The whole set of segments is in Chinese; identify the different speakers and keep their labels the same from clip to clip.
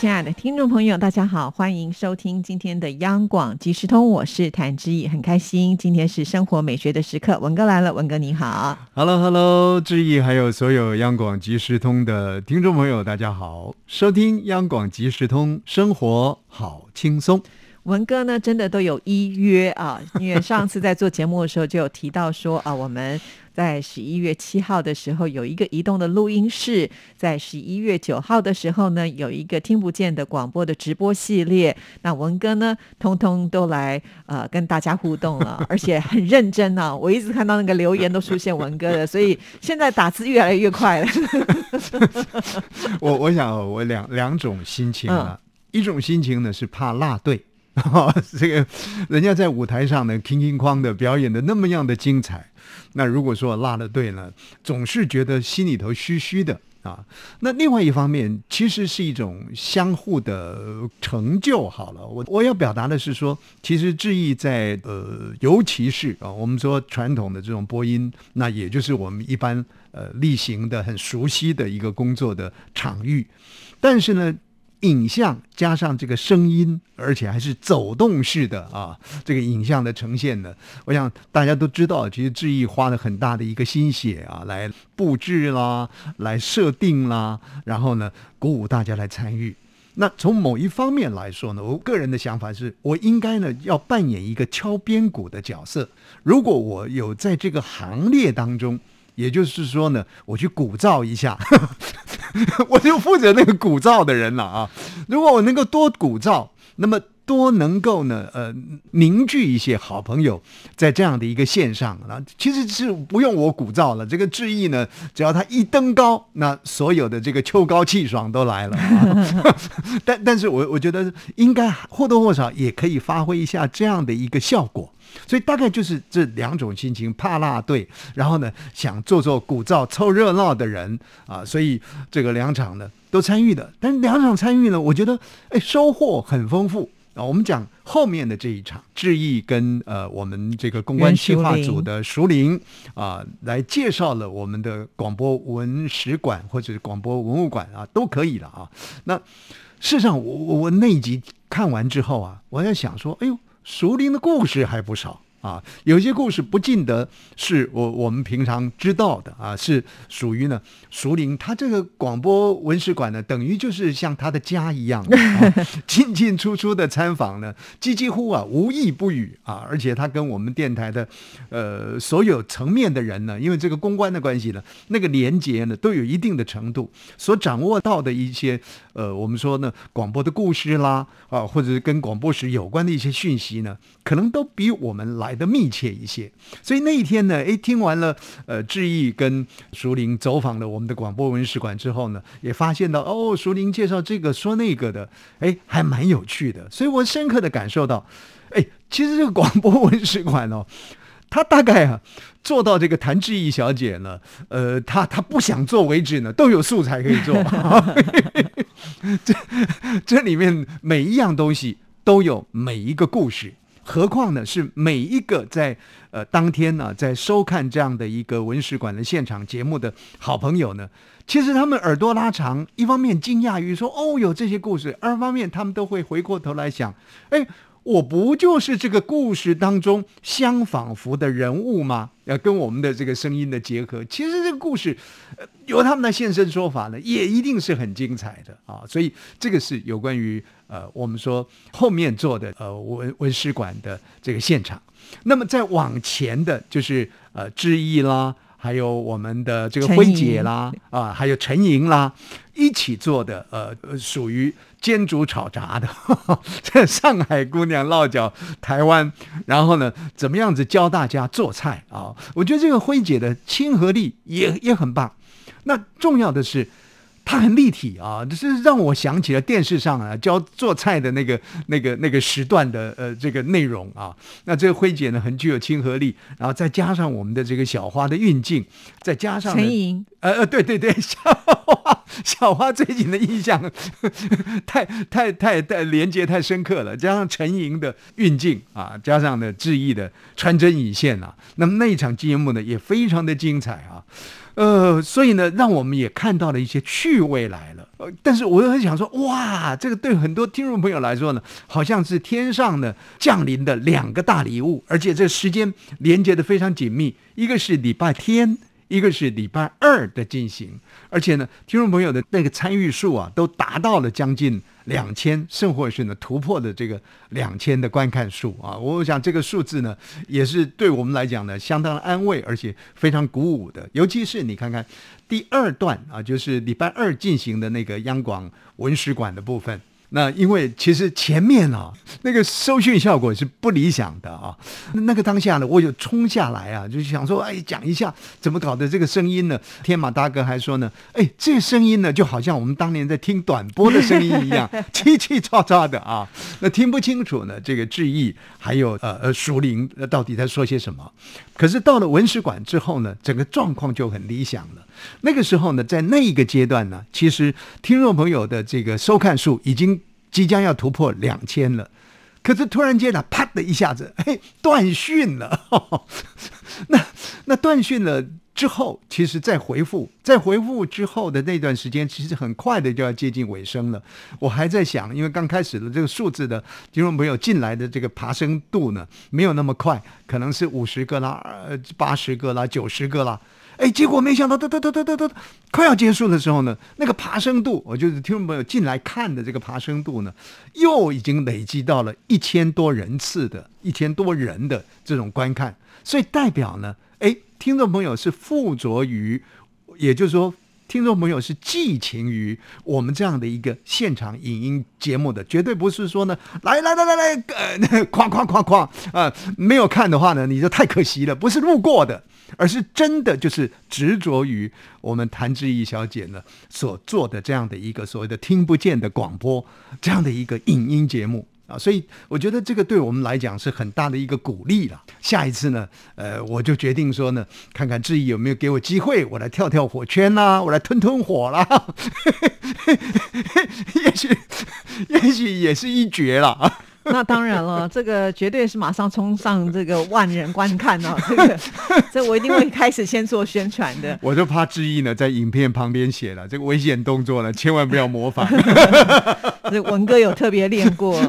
Speaker 1: 亲爱的听众朋友，大家好，欢迎收听今天的央广即时通，我是谭志毅，很开心，今天是生活美学的时刻，文哥来了，文哥你好
Speaker 2: ，Hello Hello，志毅还有所有央广即时通的听众朋友，大家好，收听央广即时通，生活好轻松。
Speaker 1: 文哥呢，真的都有依约啊，因为上次在做节目的时候就有提到说啊，我们在十一月七号的时候有一个移动的录音室，在十一月九号的时候呢，有一个听不见的广播的直播系列。那文哥呢，通通都来呃跟大家互动了，而且很认真呢。我一直看到那个留言都出现文哥的，所以现在打字越来越快了。
Speaker 2: 我我想我两两种心情啊，一种心情呢是怕落队。这个人家在舞台上呢，哐哐哐的表演的那么样的精彩，那如果说落了队呢，总是觉得心里头虚虚的啊。那另外一方面，其实是一种相互的成就。好了，我我要表达的是说，其实志毅在呃，尤其是啊，我们说传统的这种播音，那也就是我们一般呃例行的很熟悉的一个工作的场域，但是呢。影像加上这个声音，而且还是走动式的啊，这个影像的呈现呢，我想大家都知道，其实志毅花了很大的一个心血啊，来布置啦，来设定啦，然后呢，鼓舞大家来参与。那从某一方面来说呢，我个人的想法是，我应该呢要扮演一个敲边鼓的角色。如果我有在这个行列当中，也就是说呢，我去鼓噪一下。我就负责那个鼓噪的人了啊！如果我能够多鼓噪，那么多能够呢，呃，凝聚一些好朋友，在这样的一个线上，那其实是不用我鼓噪了。这个志毅呢，只要他一登高，那所有的这个秋高气爽都来了。但但是我我觉得应该或多或少也可以发挥一下这样的一个效果。所以大概就是这两种心情：怕落队，然后呢想做做鼓噪、凑热闹的人啊。所以这个两场呢都参与的，但两场参与呢，我觉得哎收获很丰富啊。我们讲后面的这一场，志毅跟呃我们这个公关计划组的熟林啊，来介绍了我们的广播文史馆或者是广播文物馆啊，都可以了啊。那事实上，我我那一集看完之后啊，我在想说，哎呦。熟林的故事还不少。啊，有些故事不尽得是我我们平常知道的啊，是属于呢熟龄。他这个广播文史馆呢，等于就是像他的家一样，进进出出的参访呢，几几乎啊无一不语啊。而且他跟我们电台的呃所有层面的人呢，因为这个公关的关系呢，那个连接呢都有一定的程度，所掌握到的一些呃我们说呢广播的故事啦啊，或者是跟广播史有关的一些讯息呢，可能都比我们来。来的密切一些，所以那一天呢，哎，听完了呃志毅跟熟林走访了我们的广播文史馆之后呢，也发现到哦，熟林介绍这个说那个的，哎，还蛮有趣的，所以我深刻的感受到，哎，其实这个广播文史馆哦，他大概啊做到这个谭志毅小姐呢，呃，他他不想做为止呢，都有素材可以做，这这里面每一样东西都有每一个故事。何况呢，是每一个在呃当天呢，在收看这样的一个文史馆的现场节目的好朋友呢，其实他们耳朵拉长，一方面惊讶于说哦有这些故事，二方面他们都会回过头来想，哎。我不就是这个故事当中相仿佛的人物吗？要跟我们的这个声音的结合，其实这个故事，由他们的现身说法呢，也一定是很精彩的啊！所以这个是有关于呃，我们说后面做的呃文文史馆的这个现场。那么再往前的，就是呃志毅啦。还有我们的这个辉姐啦，啊，还有陈莹啦，一起做的，呃，属于煎煮炒炸的，在上海姑娘落脚台湾，然后呢，怎么样子教大家做菜啊？我觉得这个辉姐的亲和力也也很棒。那重要的是。它很立体啊，这是让我想起了电视上啊教做菜的那个那个那个时段的呃这个内容啊。那这个辉姐呢很具有亲和力，然后再加上我们的这个小花的运镜，再加上
Speaker 1: 陈莹，
Speaker 2: 呃呃对对对，小花小花最近的印象 太太太太连接太深刻了，加上陈莹的运镜啊，加上呢志毅的穿针引线啊，那么那一场节目呢也非常的精彩啊。呃，所以呢，让我们也看到了一些趣味来了。呃，但是我又很想说，哇，这个对很多听众朋友来说呢，好像是天上的降临的两个大礼物，而且这时间连接的非常紧密，一个是礼拜天。一个是礼拜二的进行，而且呢，听众朋友的那个参与数啊，都达到了将近两千，甚或是呢突破的这个两千的观看数啊。我想这个数字呢，也是对我们来讲呢，相当的安慰，而且非常鼓舞的。尤其是你看看第二段啊，就是礼拜二进行的那个央广文史馆的部分。那因为其实前面啊，那个收讯效果是不理想的啊。那个当下呢，我就冲下来啊，就想说，哎，讲一下怎么搞的这个声音呢？天马大哥还说呢，哎，这个声音呢，就好像我们当年在听短波的声音一样，叽叽喳喳的啊，那听不清楚呢。这个志毅还有呃呃熟林到底在说些什么？可是到了文史馆之后呢，整个状况就很理想了。那个时候呢，在那一个阶段呢，其实听众朋友的这个收看数已经即将要突破两千了。可是突然间呢，啪的一下子，嘿，断讯了。那那断讯了之后，其实再回复，再回复之后的那段时间，其实很快的就要接近尾声了。我还在想，因为刚开始的这个数字的听众朋友进来的这个爬升度呢，没有那么快，可能是五十个啦，呃，八十个啦，九十个啦。哎，结果没想到，哒哒哒哒哒哒，快要结束的时候呢，那个爬升度，我就是听众朋友进来看的这个爬升度呢，又已经累积到了一千多人次的一千多人的这种观看，所以代表呢，哎，听众朋友是附着于，也就是说，听众朋友是寄情于我们这样的一个现场影音节目的，绝对不是说呢，来来来来来，呃，夸夸夸夸啊，没有看的话呢，你就太可惜了，不是路过的。而是真的就是执着于我们谭志毅小姐呢所做的这样的一个所谓的听不见的广播这样的一个影音节目啊，所以我觉得这个对我们来讲是很大的一个鼓励了。下一次呢，呃，我就决定说呢，看看志毅有没有给我机会，我来跳跳火圈啦，我来吞吞火啦，也许 也许也是一绝了。
Speaker 1: 那当然了，这个绝对是马上冲上这个万人观看哦，这个这我一定会开始先做宣传的。
Speaker 2: 我就怕志毅呢，在影片旁边写了这个危险动作呢，千万不要模仿。
Speaker 1: 这文哥有特别练过。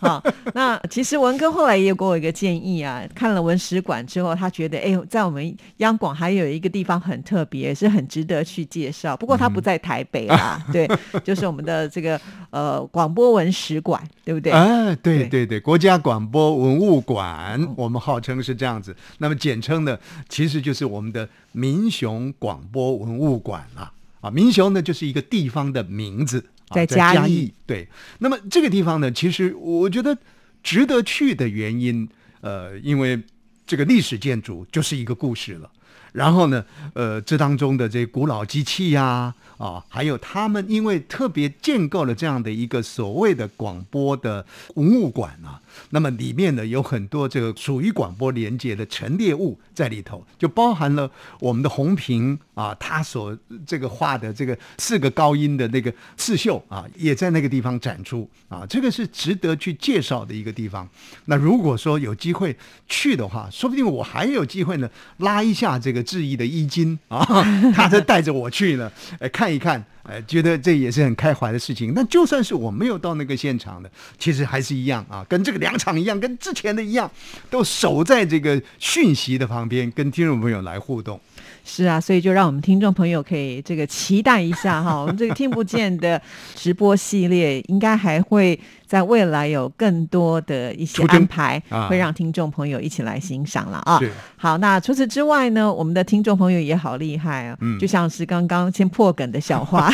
Speaker 1: 好，那其实文哥后来也有给我一个建议啊，看了文史馆之后，他觉得哎，在我们央广还有一个地方很特别，是很值得去介绍。不过他不在台北啦，对，就是我们的这个呃广播文史馆，对不对？
Speaker 2: 啊，对对对对，国家广播文物馆，我们号称是这样子。那么简称呢，其实就是我们的民雄广播文物馆了。啊，民雄呢就是一个地方的名字。
Speaker 1: 啊在嘉义，
Speaker 2: 对。那么这个地方呢，其实我觉得值得去的原因，呃，因为这个历史建筑就是一个故事了。然后呢，呃，这当中的这古老机器呀，啊，还有他们因为特别建构了这样的一个所谓的广播的文物馆啊。那么里面呢有很多这个属于广播连接的陈列物在里头，就包含了我们的红屏啊，他所这个画的这个四个高音的那个刺绣啊，也在那个地方展出啊，这个是值得去介绍的一个地方。那如果说有机会去的话，说不定我还有机会呢，拉一下这个致意的衣襟啊，他就带着我去了，哎看一看。哎，觉得这也是很开怀的事情。那就算是我没有到那个现场的，其实还是一样啊，跟这个两场一样，跟之前的一样，都守在这个讯息的旁边，跟听众朋友来互动。
Speaker 1: 是啊，所以就让我们听众朋友可以这个期待一下哈，我们这个听不见的直播系列，应该还会在未来有更多的一些安排，会让听众朋友一起来欣赏了啊。好，那除此之外呢，我们的听众朋友也好厉害啊，就像是刚刚先破梗的小花，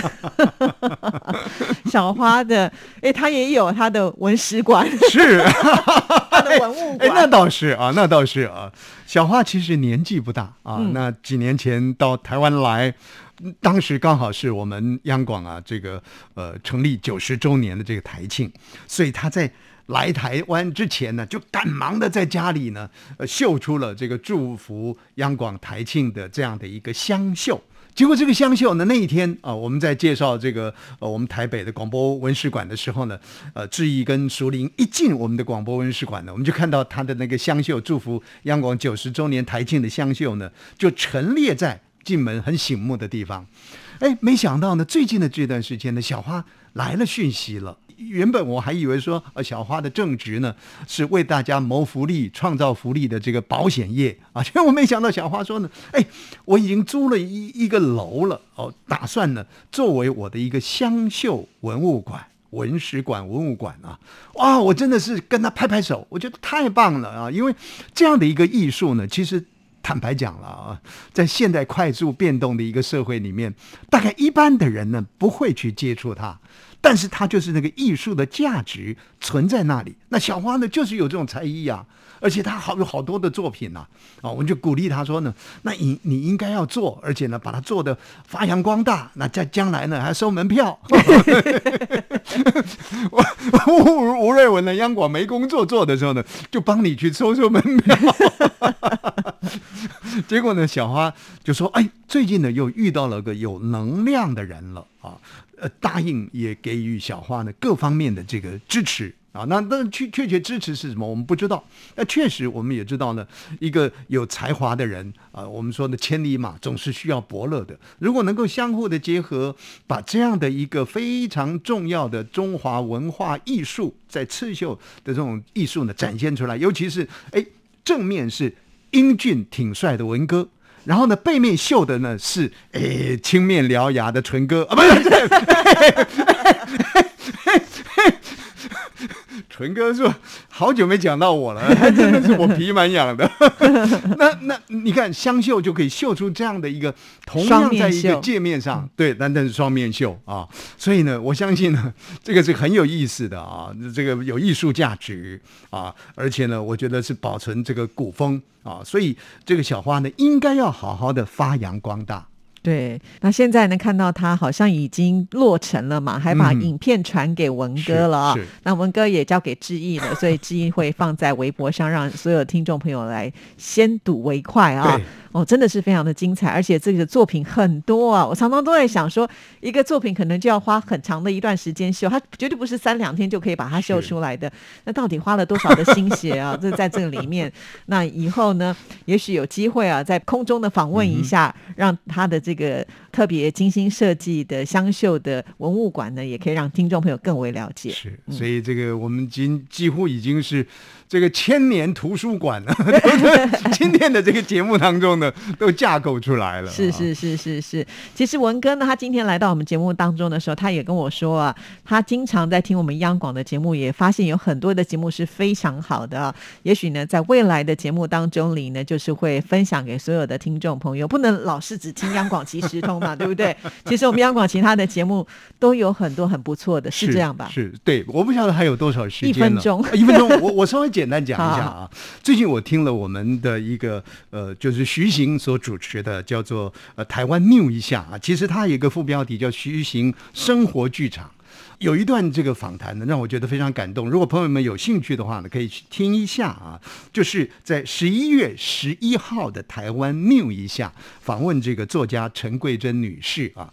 Speaker 1: 小花的，哎，他也有他的文史馆，
Speaker 2: 是 他的
Speaker 1: 文物馆，
Speaker 2: 那倒是啊，那倒是啊。小花其实年纪不大啊，那几年。前到台湾来，当时刚好是我们央广啊这个呃成立九十周年的这个台庆，所以他在来台湾之前呢，就赶忙的在家里呢，呃，绣出了这个祝福央广台庆的这样的一个香绣。结果这个香秀呢，那一天啊，我们在介绍这个呃我们台北的广播文史馆的时候呢，呃，志毅跟淑玲一进我们的广播文史馆呢，我们就看到他的那个香秀祝福央广九十周年台庆的香秀呢，就陈列在进门很醒目的地方。哎，没想到呢，最近的这段时间呢，小花来了讯息了。原本我还以为说，呃，小花的正职呢是为大家谋福利、创造福利的这个保险业啊，结果我没想到小花说呢，哎，我已经租了一一个楼了，哦，打算呢作为我的一个湘绣文物馆、文史馆、文物馆啊，哇，我真的是跟他拍拍手，我觉得太棒了啊，因为这样的一个艺术呢，其实。坦白讲了啊，在现代快速变动的一个社会里面，大概一般的人呢不会去接触它，但是它就是那个艺术的价值存在那里。那小花呢，就是有这种才艺啊。而且她好有好多的作品呐，啊，我们就鼓励她说呢，那你你应该要做，而且呢，把它做的发扬光大，那在将来呢还收门票。吴吴瑞文呢，央广没工作做的时候呢，就帮你去收收门票。结果呢，小花就说：“哎，最近呢又遇到了个有能量的人了啊，呃，答应也给予小花呢各方面的这个支持。”啊，那那确确切支持是什么？我们不知道。那确实，我们也知道呢。一个有才华的人啊，我们说的千里马总是需要伯乐的。如果能够相互的结合，把这样的一个非常重要的中华文化艺术，在刺绣的这种艺术呢展现出来，尤其是哎正面是英俊挺帅的文哥，然后呢背面绣的呢是哎青面獠牙的纯哥啊，不是。纯哥说：“好久没讲到我了，真的是我皮蛮痒的。那那你看香绣就可以绣出这样的一个，同样在一个界面上，对，但但是双面绣啊。所以呢，我相信呢，这个是很有意思的啊，这个有艺术价值啊，而且呢，我觉得是保存这个古风啊。所以这个小花呢，应该要好好的发扬光大。”
Speaker 1: 对，那现在呢，看到他好像已经落成了嘛，还把影片传给文哥了啊。那文哥也交给志毅了，所以志毅会放在微博上，让所有听众朋友来先睹为快啊。哦，真的是非常的精彩，而且这个作品很多啊！我常常都在想说，一个作品可能就要花很长的一段时间绣，它绝对不是三两天就可以把它绣出来的。那到底花了多少的心血啊？这在这个里面，那以后呢，也许有机会啊，在空中的访问一下，让他的这这个特别精心设计的湘绣的文物馆呢，也可以让听众朋友更为了解。
Speaker 2: 是，所以这个我们今几乎已经是。这个千年图书馆了，今天的这个节目当中呢，都架构出来了。
Speaker 1: 是是是是是。其实文哥呢，他今天来到我们节目当中的时候，他也跟我说啊，他经常在听我们央广的节目，也发现有很多的节目是非常好的。也许呢，在未来的节目当中里呢，就是会分享给所有的听众朋友，不能老是只听央广即时通嘛，对不对？其实我们央广其他的节目都有很多很不错的，是这样吧？
Speaker 2: 是对，我不晓得还有多少时间
Speaker 1: 一分钟，
Speaker 2: 一分钟，我我 稍微简单讲一下啊。最近我听了我们的一个呃，就是徐行所主持的，叫做呃台湾 new 一下啊。其实它有一个副标题叫徐行生活剧场，有一段这个访谈呢，让我觉得非常感动。如果朋友们有兴趣的话呢，可以去听一下啊。就是在十一月十一号的台湾 new 一下访问这个作家陈桂珍女士啊。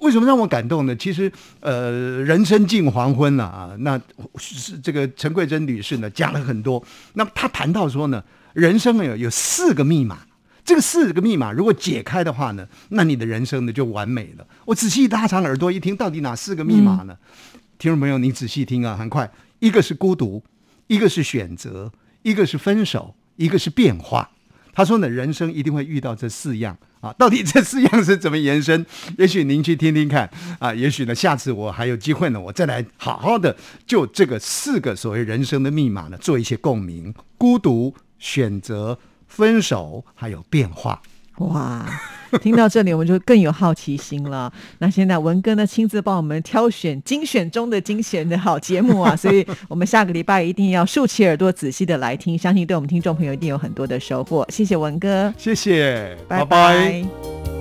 Speaker 2: 为什么让我感动呢？其实，呃，人生近黄昏了啊。那是这个陈桂珍女士呢讲了很多。那么她谈到说呢，人生有有四个密码，这个四个密码如果解开的话呢，那你的人生呢就完美了。我仔细拉长耳朵一听，到底哪四个密码呢？听众朋友，你仔细听啊，很快，一个是孤独，一个是选择，一个是分手，一个是变化。他说呢，人生一定会遇到这四样。啊，到底这四样是怎么延伸？也许您去听听看啊，也许呢，下次我还有机会呢，我再来好好的就这个四个所谓人生的密码呢，做一些共鸣：孤独、选择、分手，还有变化。
Speaker 1: 哇，听到这里，我们就更有好奇心了。那现在文哥呢，亲自帮我们挑选精选中的精选的好节目啊，所以我们下个礼拜一定要竖起耳朵，仔细的来听，相信对我们听众朋友一定有很多的收获。谢谢文哥，
Speaker 2: 谢谢，
Speaker 1: 拜
Speaker 2: 拜。